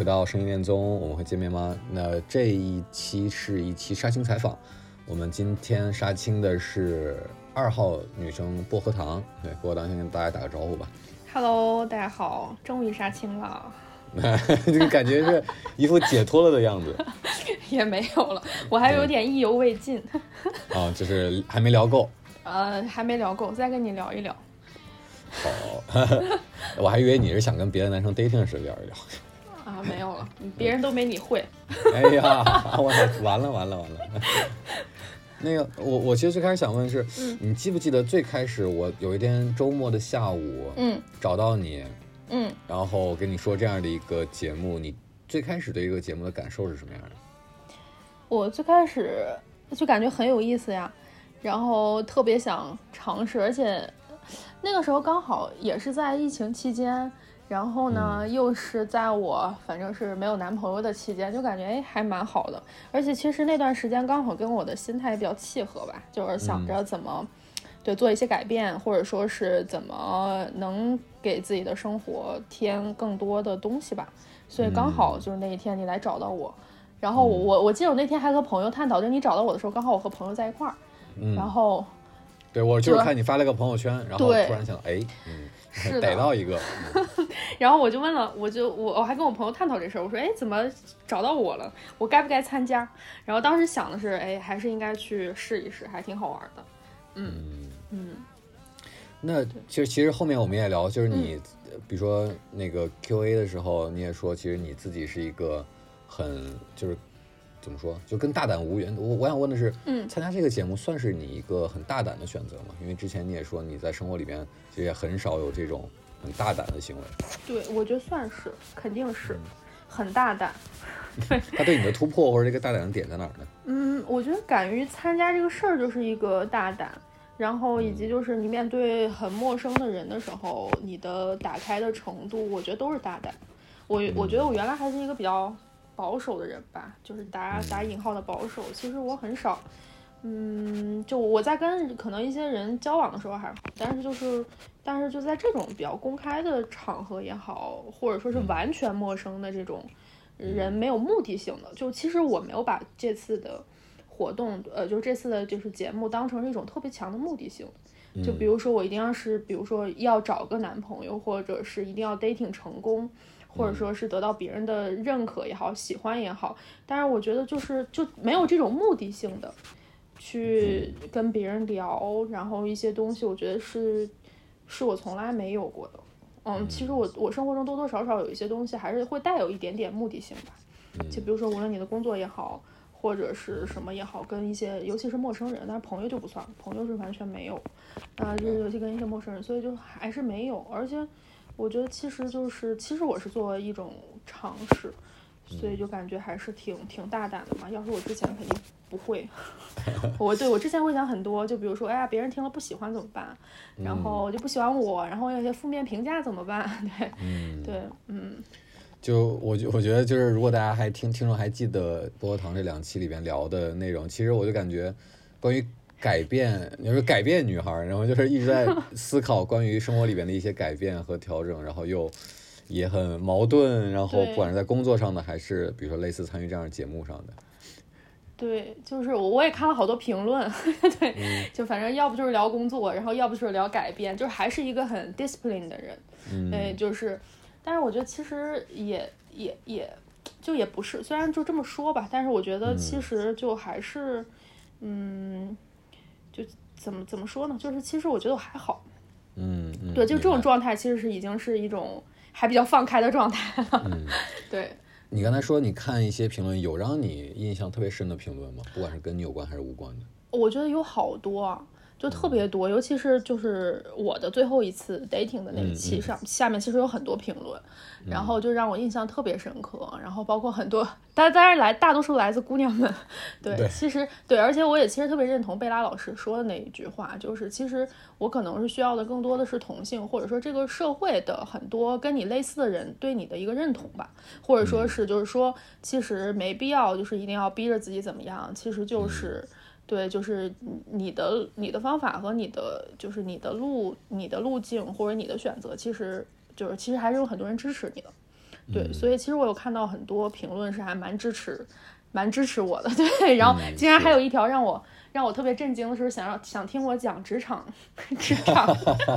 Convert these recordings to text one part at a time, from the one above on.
回到声音恋综，我们会见面吗？那这一期是一期杀青采访，我们今天杀青的是二号女生薄荷糖，对，薄荷糖先跟大家打个招呼吧。Hello，大家好，终于杀青了，这个感觉是一副解脱了的样子 也没有了，我还有点意犹未尽，啊，就是还没聊够。呃，还没聊够，再跟你聊一聊。好，我还以为你是想跟别的男生 dating 时聊一聊。啊，没有了，别人都没你会。哎呀，我操，完了完了完了。那个，我我其实最开始想问的是，嗯你记不记得最开始我有一天周末的下午，嗯找到你，嗯，然后跟你说这样的一个节目，你最开始对一个节目的感受是什么样的？我最开始就感觉很有意思呀，然后特别想尝试，而且那个时候刚好也是在疫情期间。然后呢，又是在我反正是没有男朋友的期间，就感觉哎还蛮好的，而且其实那段时间刚好跟我的心态比较契合吧，就是想着怎么、对做一些改变，或者说是怎么能给自己的生活添更多的东西吧。所以刚好就是那一天你来找到我，然后我我我记得我那天还和朋友探讨，就是你找到我的时候，刚好我和朋友在一块儿，嗯，然后对我就是看你发了个朋友圈，然后对突然想，哎，嗯，逮到一个，然后我就问了，我就我我还跟我朋友探讨这事儿，我说哎怎么找到我了？我该不该参加？然后当时想的是，哎还是应该去试一试，还挺好玩的。嗯嗯那其实其实后面我们也聊，就是你，比如说那个 Q A 的时候，你也说，其实你自己是一个很就是怎么说，就跟大胆无缘。我我想问的是，嗯参加这个节目算是你一个很大胆的选择吗？因为之前你也说你在生活里边其实也很少有这种很大胆的行为。对，我觉得算是，肯定是嗯很大胆。对他对你的突破或者这个大胆的点在哪儿呢？嗯，我觉得敢于参加这个事儿就是一个大胆，然后以及就是你面对很陌生的人的时候，你的打开的程度，我觉得都是大胆。我我觉得我原来还是一个比较保守的人吧，就是打打引号的保守。其实我很少，嗯，就我在跟可能一些人交往的时候还好，但是就是但是就在这种比较公开的场合也好，或者说是完全陌生的这种人，没有目的性的，就其实我没有把这次的活动，呃，就是这次的就是节目当成是一种特别强的目的性。就比如说我一定要是，比如说要找个男朋友，或者是一定要 dating 成功，或者说是得到别人的认可也好，喜欢也好。但是我觉得就是就没有这种目的性的去跟别人聊，然后一些东西，我觉得是是我从来没有过的。嗯，其实我我生活中多多少少有一些东西还是会带有一点点目的性吧。就比如说，无论你的工作也好，或者是什么也好，跟一些尤其是陌生人，但是朋友就不算，朋友是完全没有。啊、就是尤其跟一些陌生人，所以就还是没有。而且我觉得其实就是，其实我是作为一种尝试，所以就感觉还是挺挺大胆的嘛。要是我之前肯定不会，我对我之前会想很多，就比如说，哎呀，别人听了不喜欢怎么办？然后就不喜欢我，然后有些负面评价怎么办？对，嗯，对，嗯就我觉我觉得就是，如果大家还听听众还记得薄荷糖这两期里边聊的内容，其实我就感觉关于改变，你说改变女孩儿，然后就是一直在思考关于生活里边的一些改变和调整，然后又也很矛盾，然后不管是在工作上的，还是比如说类似参与这样的节目上的，对，就是我我也看了好多评论，对，就反正要不就是聊工作，然后要不就是聊改变，就是还是一个很 discipline 的人，嗯，对，就是，但是我觉得其实也也也就也不是，虽然就这么说吧，但是我觉得其实就还是，嗯，就怎么怎么说呢？就是其实我觉得我还好，嗯嗯，对，就这种状态其实是已经是一种还比较放开的状态了，嗯 对。你刚才说你看一些评论，有让你印象特别深的评论吗？不管是跟你有关还是无关的。我觉得有好多啊，就特别多，尤其是就是我的最后一次 dating 的那一期上，下面其实有很多评论，然后就让我印象特别深刻。然后包括很多，但当然来大多数来自姑娘们，对，对其实对，而且我也其实特别认同贝拉老师说的那一句话，就是其实我可能是需要的更多的是同性，或者说这个社会的很多跟你类似的人对你的一个认同吧，或者说是就是说，其实没必要就是一定要逼着自己怎么样，其实就是。对，就是你的你的方法和你的就是你的路你的路径或者你的选择，其实就是其实还是有很多人支持你的。对，所以其实我有看到很多评论是还蛮支持，蛮支持我的。对，然后竟然还有一条让我让我特别震惊的是，想让想听我讲职场职场。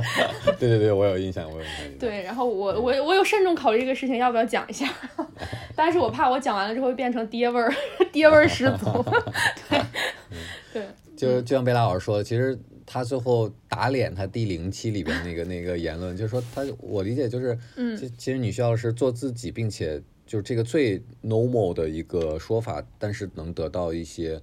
对对对，我有印象，我有印象。对，然后我我我有慎重考虑这个事情要不要讲一下，但是我怕我讲完了之后变成爹味儿，爹味儿十足。就就像贝拉老师说的，其实他最后打脸他第零期里边那个那个言论，就是说他我理解就是，嗯其其实你需要的是做自己，并且就是这个最 normal 的一个说法，但是能得到一些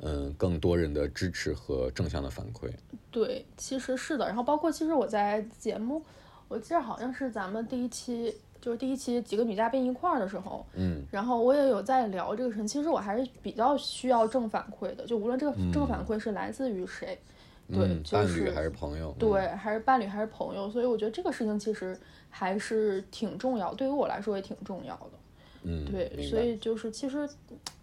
嗯更多人的支持和正向的反馈。对，其实是的。然后包括其实我在节目，我记得好像是咱们第一期，就是第一期几个女嘉宾一块儿的时候，嗯然后我也有在聊这个事情。其实我还是比较需要正反馈的，就无论这个正反馈是来自于谁，对，嗯，就是伴侣还是朋友？对，还是伴侣还是朋友，所以我觉得这个事情其实还是挺重要，对于我来说也挺重要的。嗯，对，所以就是其实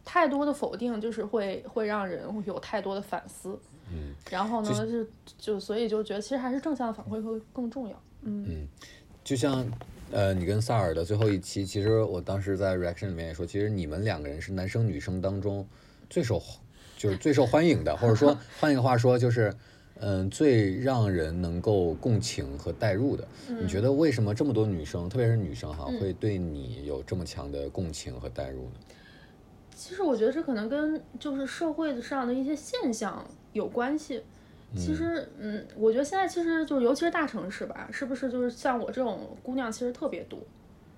太多的否定，就是会会让人有太多的反思。嗯，然后呢，就就所以就觉得其实还是正向的反馈会更重要。嗯就像呃，你跟萨尔的最后一期，其实我当时在 reaction 里面也说，其实你们两个人是男生女生当中最受就是最受欢迎的，或者说 换一个话说就是。嗯，最让人能够共情和代入的，你觉得为什么这么多女生，特别是女生哈，会对你有这么强的共情和代入呢？其实我觉得这可能跟就是社会上的一些现象有关系。其实，嗯，我觉得现在其实就是尤其是大城市吧，是不是就是像我这种姑娘其实特别多。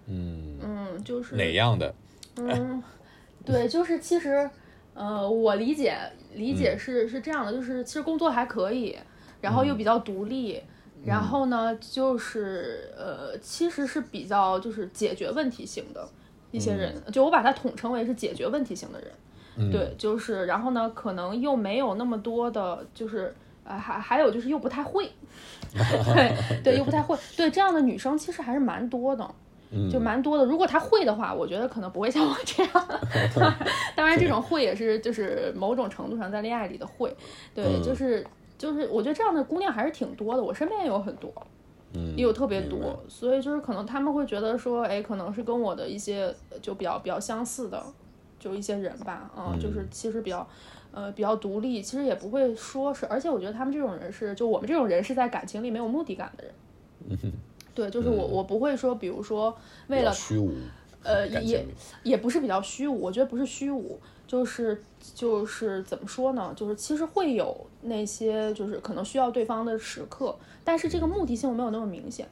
嗯，嗯，就是哪样的？嗯，对，就是其实，呃，我理解理解是、是这样的，就是其实工作还可以，然后又比较独立，然后呢，就是呃，其实是比较就是解决问题型的一些人，就我把它统称为是解决问题型的人。对，就是然后呢，可能又没有那么多的，就是呃，还还有就是又不太会，对对，又不太会，对这样的女生其实还是蛮多的。就蛮多的。如果她会的话，我觉得可能不会像我这样。当然，这种会也是就是某种程度上在恋爱里的会，对，嗯就是就是我觉得这样的姑娘还是挺多的，我身边也有很多。嗯，也有特别多，所以就是可能他们会觉得说，哎，可能是跟我的一些呃就比较比较相似的，就一些人吧，嗯，就是其实比较，呃，比较独立，其实也不会说是，而且我觉得他们这种人是，就我们这种人是在感情里没有目的感的人，对，就是我我不会说，比如说为了虚无，呃，也也不是比较虚无，我觉得不是虚无，就是就是怎么说呢？就是其实会有那些就是可能需要对方的时刻，但是这个目的性没有那么明显。嗯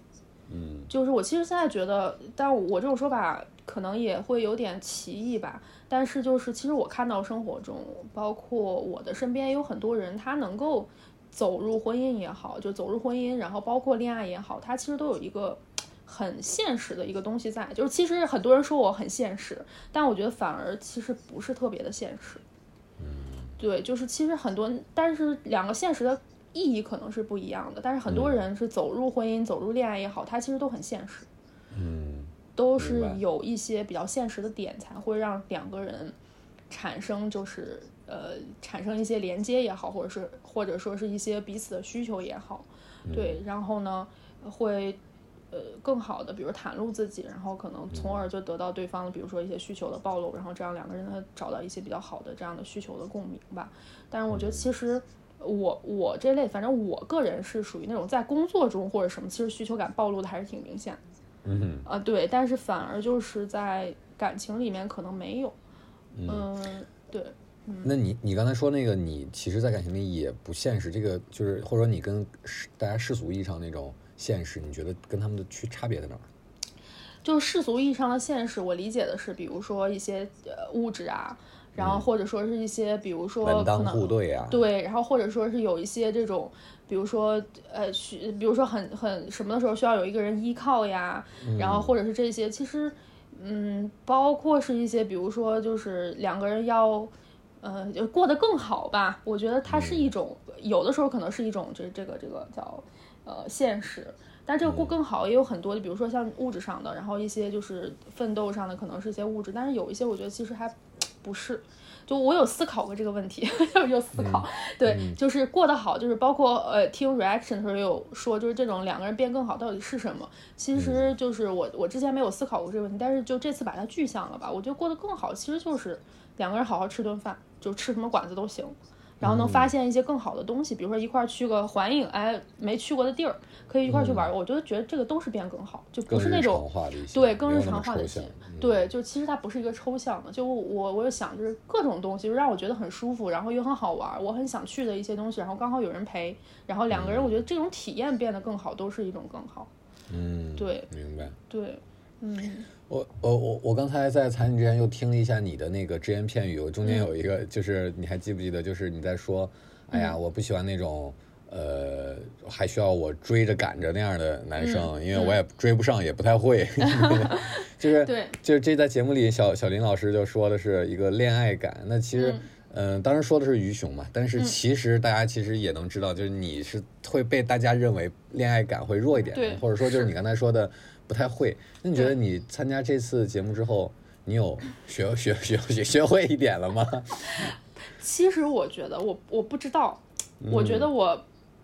就是我其实现在觉得，但我这种说法可能也会有点歧义吧。但是就是其实我看到生活中，包括我的身边有很多人，他能够走入婚姻也好，就走入婚姻，然后包括恋爱也好，他其实都有一个很现实的一个东西在。就是其实很多人说我很现实，但我觉得反而其实不是特别的现实。对，就是其实很多，但是两个现实的意义可能是不一样的。但是很多人是走入婚姻、走入恋爱也好，他其实都很现实。嗯都是有一些比较现实的点，才会让两个人产生就是呃产生一些连接也好，或者是或者说是一些彼此的需求也好，对，然后呢会呃更好的比如袒露自己，然后可能从而就得到对方的比如说一些需求的暴露，然后这样两个人他找到一些比较好的这样的需求的共鸣吧。但是我觉得其实。我我这类，反正我个人是属于那种在工作中或者什么，其实需求感暴露的还是挺明显的。嗯哼啊，对，但是反而就是在感情里面可能没有，嗯，对，那你你刚才说那个，你其实，在感情里也不现实，这个就是或者说你跟世大家世俗意义上那种现实，你觉得跟他们的区差别在哪儿？就是世俗意义上的现实，我理解的是，比如说一些呃物质啊，然后或者说是一些比如说门当可能户对啊，对，然后或者说是有一些这种，比如说呃，需比如说很很什么的时候需要有一个人依靠呀，然后或者是这些，其实嗯，包括是一些比如说就是两个人要呃就过得更好吧，我觉得它是一种、有的时候可能是一种这这个这个叫呃现实。但这个过更好也有很多的，比如说像物质上的，然后一些就是奋斗上的，可能是一些物质，但是有一些我觉得其实还不是。就我有思考过这个问题，有思考，对，就是过得好，就是包括呃听 reaction 的时候有说，就是这种两个人变更好到底是什么？其实就是我我之前没有思考过这个问题，但是就这次把它具象了吧，我觉得过得更好，其实就是两个人好好吃顿饭，就吃什么馆子都行。然后能发现一些更好的东西，比如说一块儿去个环影，哎，没去过的地儿，可以一块儿去玩儿。我觉得觉得这个都是变更好，就不是那种对更日常化的一些，对，就其实它不是一个抽象的。就我我有想，就是各种东西，就让我觉得很舒服，然后又很好玩儿，我很想去的一些东西，然后刚好有人陪，然后两个人，我觉得这种体验变得更好，都是一种更好。嗯，对，明白。对，嗯。我我我我刚才在采你之前又听了一下你的那个只言片语，我中间有一个就是你还记不记得？就是你在说，哎呀，我不喜欢那种呃还需要我追着赶着那样的男生，因为我也追不上，也不太会。就是就是这在节目里，小小林老师就说的是一个恋爱感。那其实嗯，当时说的是于雄嘛，但是其实大家其实也能知道，就是你是会被大家认为恋爱感会弱一点，或者说就是你刚才说的。不太会，那你觉得你参加这次节目之后，你有学学学学学会一点了吗？其实我觉得我我不知道，我觉得我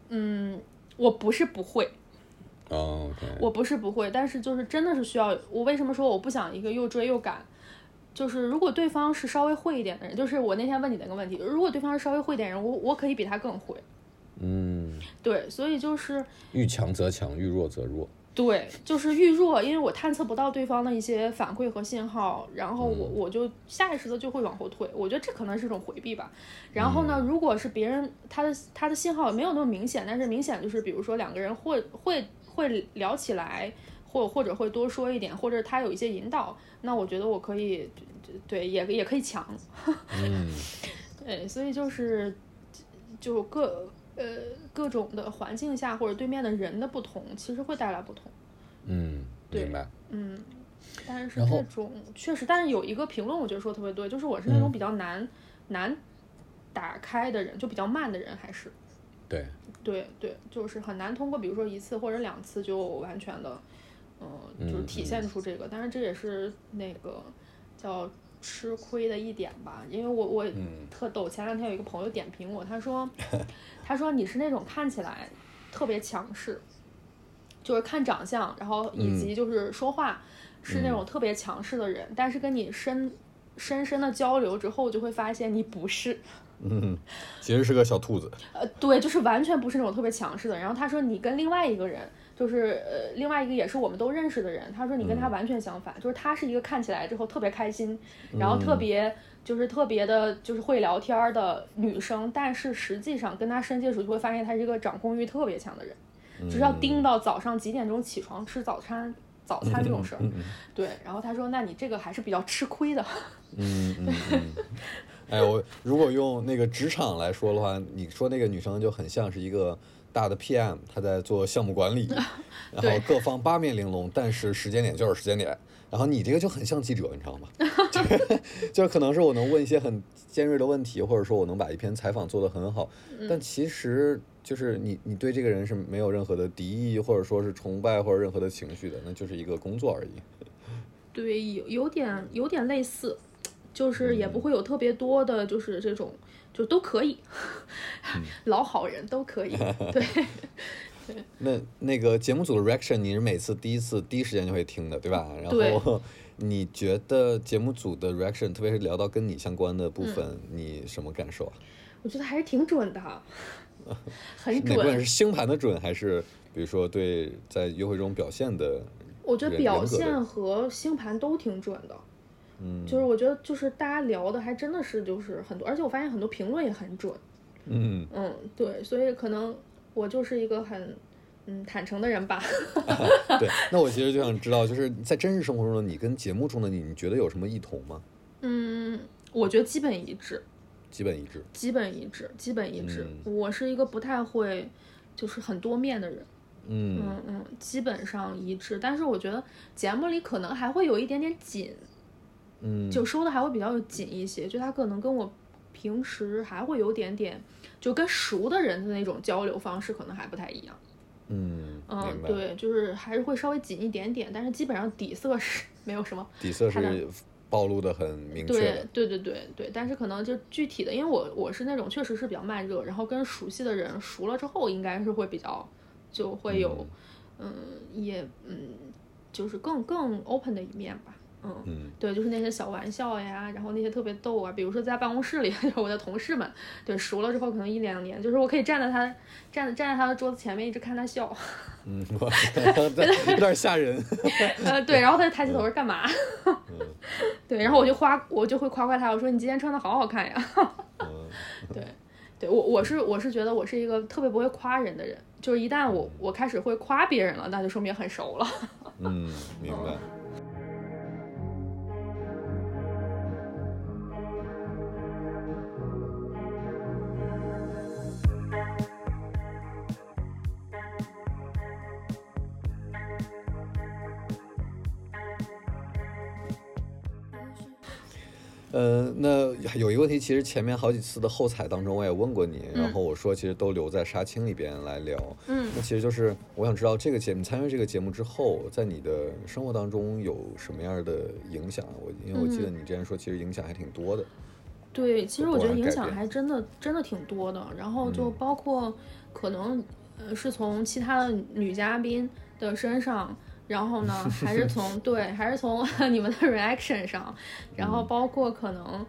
嗯，我不是不会，哦，我不是不会，但是就是真的是需要。我为什么说我不想一个又追又赶？就是如果对方是稍微会一点的人，就是我那天问你那个问题，如果对方是稍微会点人，我我可以比他更会。嗯，对，所以就是遇强则强，遇弱则弱。对，就是遇弱，因为我探测不到对方的一些反馈和信号，然后我我就下意识的就会往后退。我觉得这可能是一种回避吧。然后呢，如果是别人他的他的信号没有那么明显，但是明显就是比如说两个人会会会聊起来，或或者会多说一点，或者他有一些引导，那我觉得我可以对也也可以强。嗯，对，所以就是就各。呃，各种的环境下或者对面的人的不同，其实会带来不同。嗯，明白。嗯，但是这种确实，但是有一个评论，我觉得说特别对，就是我是那种比较难难打开的人，就比较慢的人，还是对对对，就是很难通过比如说一次或者两次就完全的，嗯，就是体现出这个。但是这也是那个叫。吃亏的一点吧，因为我我特逗，前两天有一个朋友点评我，他说，他说你是那种看起来特别强势，就是看长相，然后以及就是说话是那种特别强势的人，但是跟你深深深的交流之后，就会发现你不是，嗯，其实是个小兔子，呃，对，就是完全不是那种特别强势的。然后他说你跟另外一个人。就是呃，另外一个也是我们都认识的人，他说你跟他完全相反，就是他是一个看起来之后特别开心，然后特别就是特别的，就是会聊天的女生，但是实际上跟他深接触就会发现他是一个掌控欲特别强的人，就是要盯到早上几点钟起床吃早餐，早餐这种事儿。对，然后他说，那你这个还是比较吃亏的。嗯嗯嗯。哎，我如果用那个职场来说的话，你说那个女生就很像是一个。大的 PM 他在做项目管理，然后各方八面玲珑，但是时间点就是时间点。然后你这个就很像记者，你知道吗？就可能是我能问一些很尖锐的问题，或者说我能把一篇采访做得很好，但其实就是你你对这个人是没有任何的敌意，或者说是崇拜或者任何的情绪的，那就是一个工作而已。对，有有点有点类似，就是也不会有特别多的，就是这种。就都可以，老好人都可以，对 对。那那个节目组的 reaction，你是每次第一次第一时间就会听的，对吧？然后 你觉得节目组的 reaction，特别是聊到跟你相关的部分，你什么感受啊？我觉得还是挺准的，很准。哪部分是星盘的准，还是比如说对在约会中表现的？我觉得表现和星盘都挺准的。嗯，就是我觉得就是大家聊的还真的是就是很多，而且我发现很多评论也很准。嗯嗯，对，所以可能我就是一个很嗯坦诚的人吧。对，那我其实就想知道，就是在真实生活中的你跟节目中的你，你觉得有什么异同吗？嗯，我觉得基本一致，基本一致。基本一致，基本一致。嗯我是一个不太会就是很多面的人，嗯嗯嗯，基本上一致。但是我觉得节目里可能还会有一点点紧，嗯，就收的还会比较紧一些，就他可能跟我平时还会有点点，就跟熟的人的那种交流方式可能还不太一样。嗯，嗯。对，就是还是会稍微紧一点点，但是基本上底色是 没有什么。底色是暴露的很明确对的。对对对对，但是可能就具体的，因为我我是那种确实是比较慢热，然后跟熟悉的人熟了之后，应该是会比较就会有，嗯，也嗯，就是更更 open 的一面吧。嗯，嗯对，就是那些小玩笑呀，然后那些特别逗啊，比如说在办公室里，就是我的同事们，对，熟了之后可能一两年，就是我可以站在他站站在他的桌子前面一直看他笑，嗯，我有点吓人。呃，对，然后他就抬起头说干嘛？对，然后我就夸我就会夸夸他，我说你今天穿的好好看呀。嗯对，对我我是我是觉得我是一个特别不会夸人的人，就是一旦我我开始会夸别人了，那就说明很熟了。嗯，明白。呃，那有一个问题，其实前面好几次的后采当中我也问过你，然后我说其实都留在杀青里边来聊。嗯那其实就是我想知道这个节目参与这个节目之后，在你的生活当中有什么样的影响？我因为我记得你之前说其实影响还挺多的。对，其实我觉得影响还真的真的挺多的，然后就嗯包括可能呃是从其他的女嘉宾的身上。然后呢，还是从对，还是从 你们的 reaction 上，然嗯。后包括可能，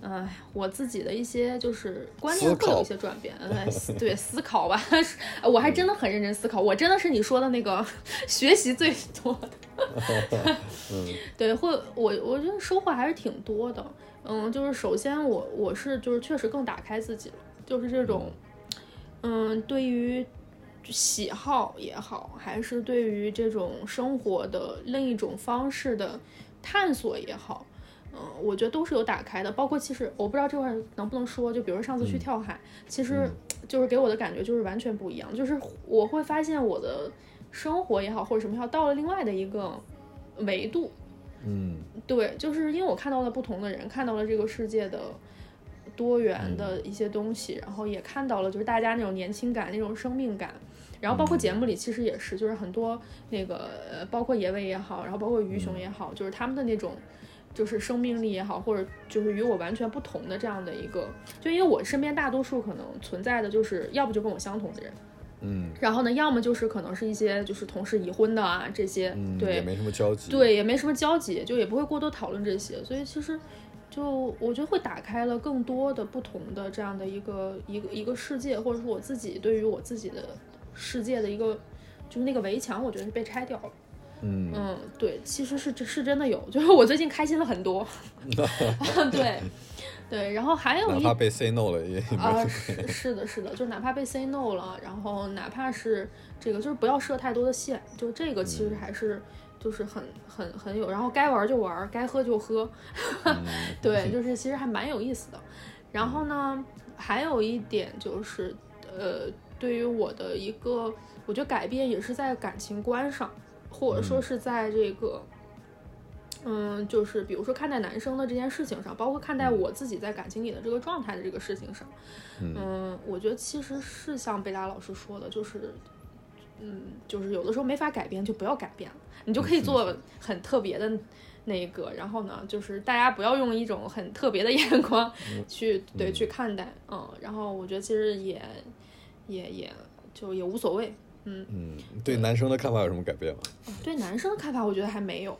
呃，我自己的一些就是观念会有一些转变，呃，思对思考吧，我还真的很认真思考，我真的是你说的那个学习最多的，对，会我我觉得收获还是挺多的，嗯，就是首先我我是就是确实更打开自己了，就是这种，嗯，对于喜好也好，还是对于这种生活的另一种方式的探索也好，嗯，我觉得都是有打开的。包括其实我不知道这块儿能不能说，就比如说上次去跳海，其实 就是给我的感觉就是完全不一样，就是我会发现我的生活也好或者什么也好，到了另外的一个维度。嗯对，就是因为我看到了不同的人，看到了这个世界的多元嗯。的一些东西，然后也看到了就是大家那种年轻感、那种生命感。然后包括节目里其实也是，就是很多那个呃，包括野味也好，然后包括鱼熊也好，就是他们的那种就是生命力也好，或者就是与我完全不同的这样的一个，就因为我身边大多数可能存在的就是要不就跟我相同的人，嗯。然后呢，要么就是可能是一些就是同事已婚的啊这些，嗯，对，也没什么交集。，对，也没什么交集，就也不会过多讨论这些，所以其实就我觉得会打开了更多的不同的这样的一个一个一个世界，或者说我自己对于我自己的世界的一个就是那个围墙，我觉得是被拆掉了。嗯嗯，对，其实是是真的有，就是我最近开心了很多。对对，然后还有一哪怕被 say no 了也啊，事。是是的，是的，就是哪怕被 say no 了，然后哪怕是这个，就是不要设太多的限，就这个其实还是就是很很很有，然后该玩就玩，该喝就喝，对，就是其实还蛮有意思的。然后呢，还有一点就是，呃，对于我的一个，我觉得改变也是在感情观上，或者说是在这个。嗯，就是比如说看待男生的这件事情上，包括看待我自己在感情里的这个状态的这个事情上，嗯，我觉得其实是像贝拉老师说的，就是，嗯，就是有的时候没法改变，就不要改变了，你就可以做很特别的那一个，然后呢，就是大家不要用一种很特别的眼光去对去看待，嗯，然后我觉得其实也也也就也无所谓，嗯，嗯，对男生的看法有什么改变吗？对男生的看法，我觉得还没有。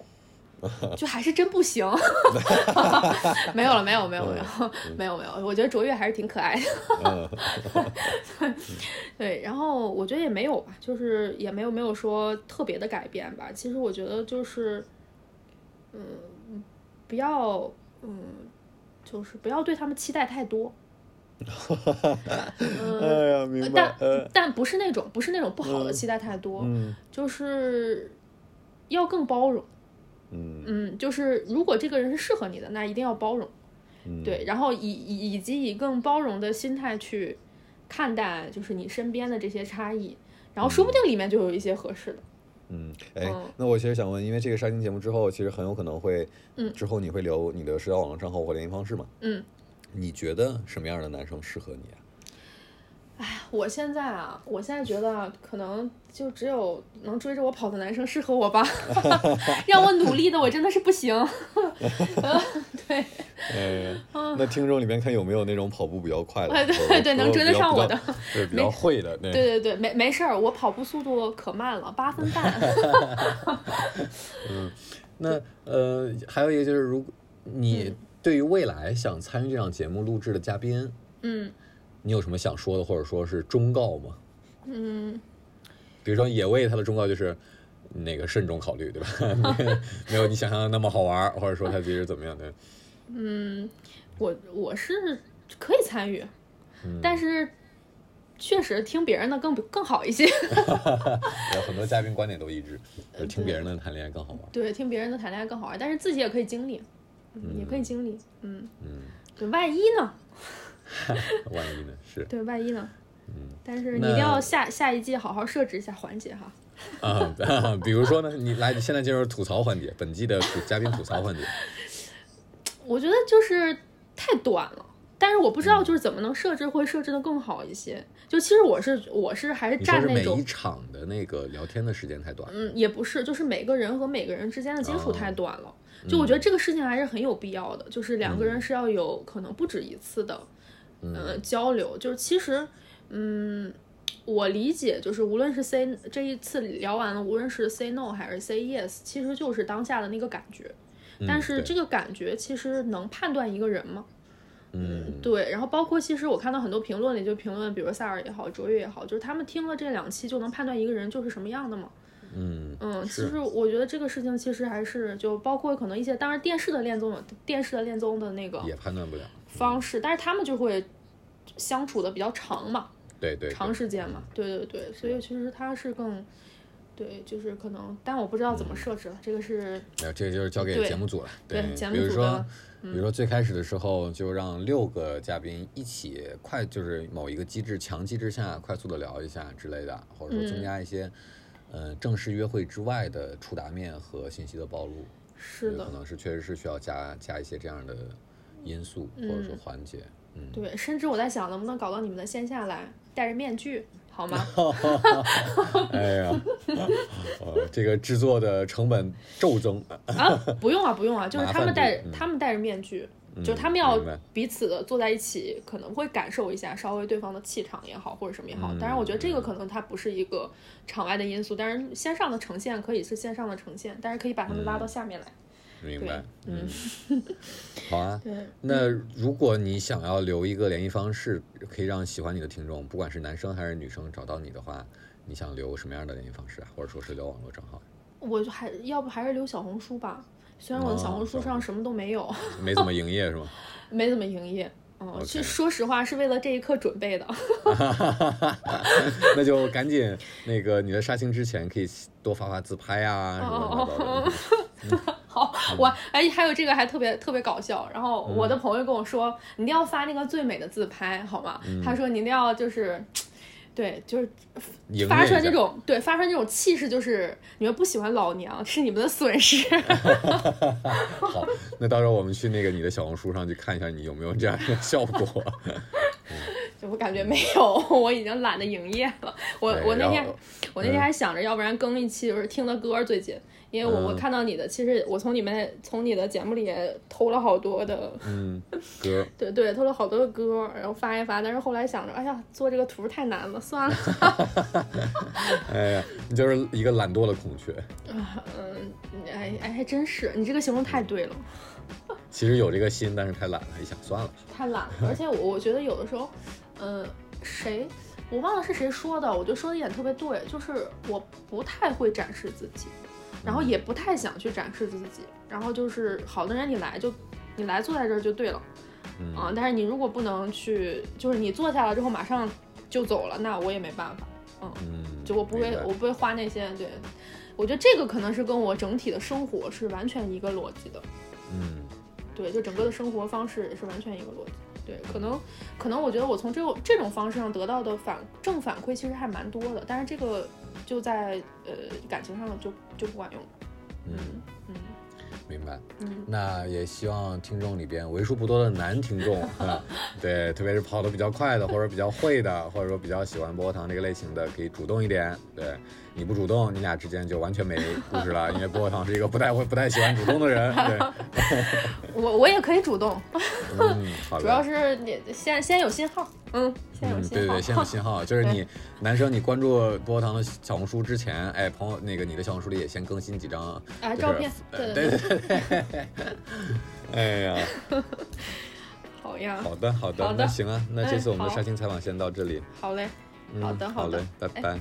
就还是真不行，没有了，没有，没有，没有，没有，没有。我觉得卓越还是挺可爱的，嗯 对。然后我觉得也没有吧，就是也没有没有说特别的改变吧。其实我觉得就是，嗯，不要，嗯，就是不要对他们期待太多。嗯，哎呀，明白。呃但但不是那种不是那种不好的期待太多，嗯就是要更包容。嗯嗯，就是如果这个人是适合你的，那一定要包容。嗯对，然后以以以及以更包容的心态去看待，就是你身边的这些差异，然后说不定里面就有一些合适的。嗯，哎嗯，那我其实想问，因为这个杀青节目之后，其实很有可能会，嗯之后你会留你的社交网络账号或联系方式嘛？嗯，你觉得什么样的男生适合你啊？我现在啊，我现在觉得啊可能就只有能追着我跑的男生适合我吧，让我努力的我真的是不行。呃对，哎，那听众里面看有没有那种跑步比较快的，哎对或者说对能追得上我的。对，比 较会的，对。对对对，没没事儿，我跑步速度可慢了，八分半。嗯。那呃，还有一个就是，如果你对于未来想参与这档节目录制的嘉宾，嗯你有什么想说的，或者说是忠告吗？嗯，比如说野味，它的忠告就是那个慎重考虑，对吧？没有你想象的那么好玩，或者说他其实怎么样的？我我是可以参与，但是确实听别人的更更好一些。有很多嘉宾观点都一致，就是听别人的谈恋爱更好玩。对，听别人的谈恋爱更好玩，但是自己也可以经历，也可以经历。嗯嗯，对，万一呢？万一呢？是对，万一呢？嗯但是你一定要下下一季好好设置一下环节哈。啊，比如说呢，你来，现在进入吐槽环节，本季的吐嘉宾吐槽环节。我觉得就是太短了，但是我不知道就是怎么能设置会设置的更好一些。就其实我是我是还是占那种一场的那个聊天的时间太短，嗯，也不是，就是每个人和每个人之间的接触太哦短了。就我觉得这个事情还是很有必要的，就是两个嗯人是要有可能不止一次的，呃，交流。就是其实，嗯，我理解，就是无论是 say 这一次聊完了，无论是 say no 还是 say yes，其实就是当下的那个感觉。但是这个感觉其实能判断一个人吗？嗯，对，然后包括其实我看到很多评论里就评论，比如萨尔也好，卓越也好，就是他们听了这两期就能判断一个人就是什么样的吗？嗯嗯，其实我觉得这个事情其实还是就包括可能一些，当然电视的恋综有电视的恋综的那个也判断不了。方式，但是他们就会相处的比较长嘛，对对，对长时间嘛，对对对，所以其实它是更。对，就是可能，但我不知道怎么设置了。这个是呃，这个就是交给节目组了。对节目比如说比如说最开始的时候就让六个嘉宾一起快，就是某一个机制强机制下快速的聊一下之类的，或者说增加一些，呃，正式约会之外的触达面和信息的暴露。是的可，能是确实是需要加加一些这样的因素或者说环节。嗯，对，甚至我在想，能不能搞到你们的线下来，戴着面具，好吗？哎呀，呃，这个制作的成本骤增。啊，不用啊，不用啊，就是他们戴嗯他们戴着面具，就他们要彼此的坐在一起，可能会感受一下稍微对方的气场也好，或者什么也好。嗯当然，我觉得这个可能它不是一个场外的因素，但是线上的呈现可以是线上的呈现，但是可以把他们拉到下面来。明白，嗯，好啊。对，那如果你想要留一个联系方式，可以让喜欢你的听众，不管是男生还是女生找到你的话，你想留什么样的联系方式啊？或者说是留网络账号？我就还要不还是留小红书吧，虽然我的小红书哦上什么都没有，没怎么营业是吗？没怎么营业。哦，其实说实话是为了这一刻准备的。那就赶紧那个你的杀青之前可以多发发自拍啊，什么的。好，我哎还有这个还特别特别搞笑。然后我的嗯朋友跟我说，你一定要发那个最美的自拍，好吗？嗯他说你一定要就是。对，就是发出来那种，对，发出来那种气势，就是你们不喜欢老娘是你们的损失。好，那到时候我们去那个你的小红书上去看一下，你有没有这样的效果。就我感觉没有，我已经懒得营业了。我我那天我那天还想着，要不然更一期就是听的歌最近，因为我我嗯看到你的，其实我从你们从你的节目里也偷了好多的，嗯，歌 对对，偷了好多的歌儿，然后发一发。但是后来想着，哎呀，做这个图太难了，算了。哎呀，你就是一个懒惰的孔雀。啊嗯，哎哎，还真是，你这个形容太对了。其实有这个心，但是太懒了，一想算了。太懒了，而且我我觉得有的时候，呃，谁我忘了是谁说的，我觉得说的一点特别对，就是我不太会展示自己，然后也不太想去展示自己，然后就是好的人你来就你来坐在这儿就对了，嗯啊，但是你如果不能去，就是你坐下了之后马上就走了，那我也没办法，嗯，嗯，就我不会我不会花那些对。我觉得这个可能是跟我整体的生活是完全一个逻辑的，嗯，对，就整个的生活方式也是完全一个逻辑。对，可能可能我觉得我从这种这种方式上得到的反正反馈其实还蛮多的，但是这个就在呃感情上就就不管用。嗯，嗯明白。嗯，那也希望听众里边为数不多的男听众 啊，对，特别是跑得比较快的，或者比较会的，或者说比较喜欢薄荷糖这个类型的，可以主动一点。对，你不主动，你俩之间就完全没故事了，因为薄荷糖是一个不太会、不太喜欢主动的人。对，我我也可以主动，嗯，好的。主要是你先先有信号，嗯，先有嗯，信号，对对，先有信号，就是你男生，你关注薄荷糖的小红书之前，哎，朋友，那个你的小红书里也先更新几张，就是啊照片呃对对对对。哎呀，好呀，好的好的，好的。那行啊，那这哎次我们的好。杀青采访先到这里。好嘞，嗯好的好的。好嘞，拜哎。拜。